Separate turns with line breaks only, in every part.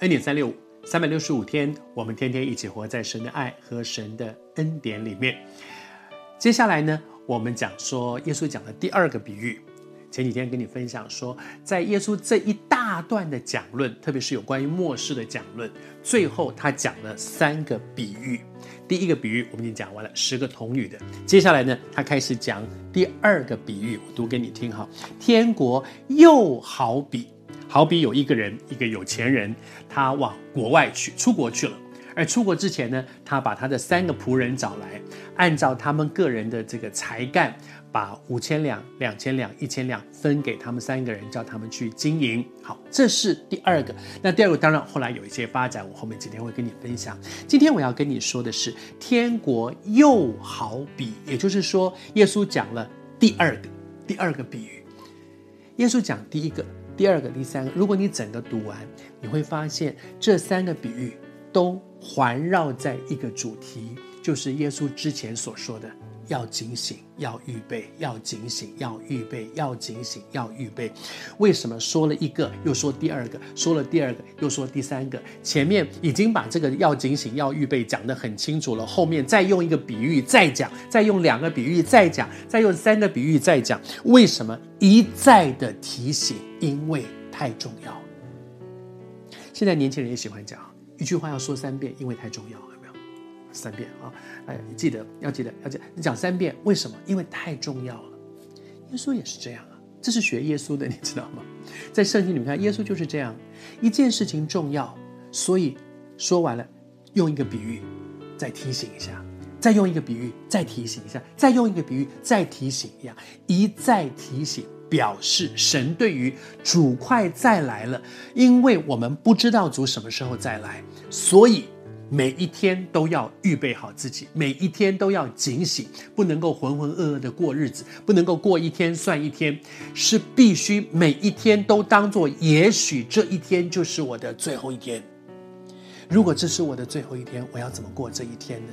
恩典三六五，三百六十五天，我们天天一起活在神的爱和神的恩典里面。接下来呢，我们讲说耶稣讲的第二个比喻。前几天跟你分享说，在耶稣这一大段的讲论，特别是有关于末世的讲论，最后他讲了三个比喻。第一个比喻我们已经讲完了，十个童女的。接下来呢，他开始讲第二个比喻，我读给你听哈。天国又好比，好比有一个人，一个有钱人，他往国外去，出国去了。而出国之前呢，他把他的三个仆人找来，按照他们个人的这个才干。把五千两、两千两、一千两分给他们三个人，叫他们去经营。好，这是第二个。那第二个当然后来有一些发展，我后面几天会跟你分享。今天我要跟你说的是，天国又好比，也就是说，耶稣讲了第二个、第二个比喻。耶稣讲第一个、第二个、第三个。如果你整个读完，你会发现这三个比喻都环绕在一个主题，就是耶稣之前所说的。要警醒，要预备；要警醒，要预备；要警醒，要预备。为什么说了一个，又说第二个？说了第二个，又说第三个？前面已经把这个要警醒、要预备讲得很清楚了，后面再用一个比喻再讲，再用两个比喻再讲，再用三个比喻再讲。为什么一再的提醒？因为太重要。现在年轻人也喜欢讲一句话要说三遍，因为太重要了。三遍啊！哎，记得要记得要记得，你讲三遍，为什么？因为太重要了。耶稣也是这样啊，这是学耶稣的，你知道吗？在圣经里面看，耶稣就是这样，一件事情重要，所以说完了，用一个比喻再提醒一下，再用一个比喻再提醒一下，再用一个比喻再提醒一下，一再提醒，表示神对于主快再来了，因为我们不知道主什么时候再来，所以。每一天都要预备好自己，每一天都要警醒，不能够浑浑噩噩的过日子，不能够过一天算一天，是必须每一天都当做，也许这一天就是我的最后一天。如果这是我的最后一天，我要怎么过这一天呢？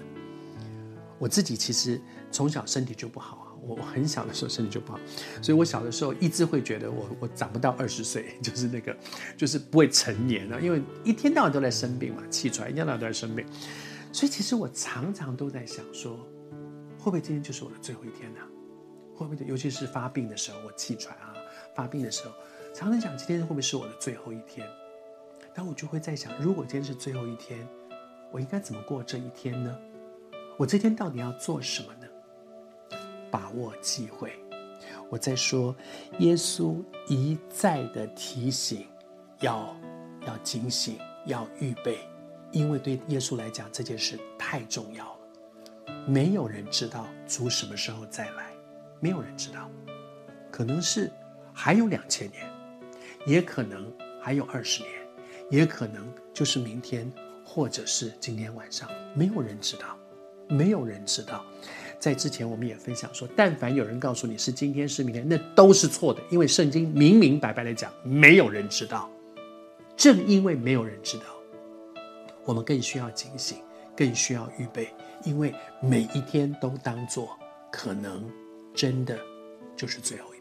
我自己其实从小身体就不好。我我很小的时候身体就不好，所以我小的时候一直会觉得我我长不到二十岁，就是那个就是不会成年了，因为一天到晚都在生病嘛，气喘一天到晚都在生病，所以其实我常常都在想说，会不会今天就是我的最后一天呢？会不会？尤其是发病的时候，我气喘啊，发病的时候，常常想今天会不会是我的最后一天？但我就会在想，如果今天是最后一天，我应该怎么过这一天呢？我这天到底要做什么呢？把握机会，我在说，耶稣一再的提醒，要要警醒，要预备，因为对耶稣来讲这件事太重要了。没有人知道主什么时候再来，没有人知道，可能是还有两千年，也可能还有二十年，也可能就是明天，或者是今天晚上，没有人知道，没有人知道。在之前，我们也分享说，但凡有人告诉你是今天是明天，那都是错的，因为圣经明明白白的讲，没有人知道。正因为没有人知道，我们更需要警醒，更需要预备，因为每一天都当做可能真的就是最后。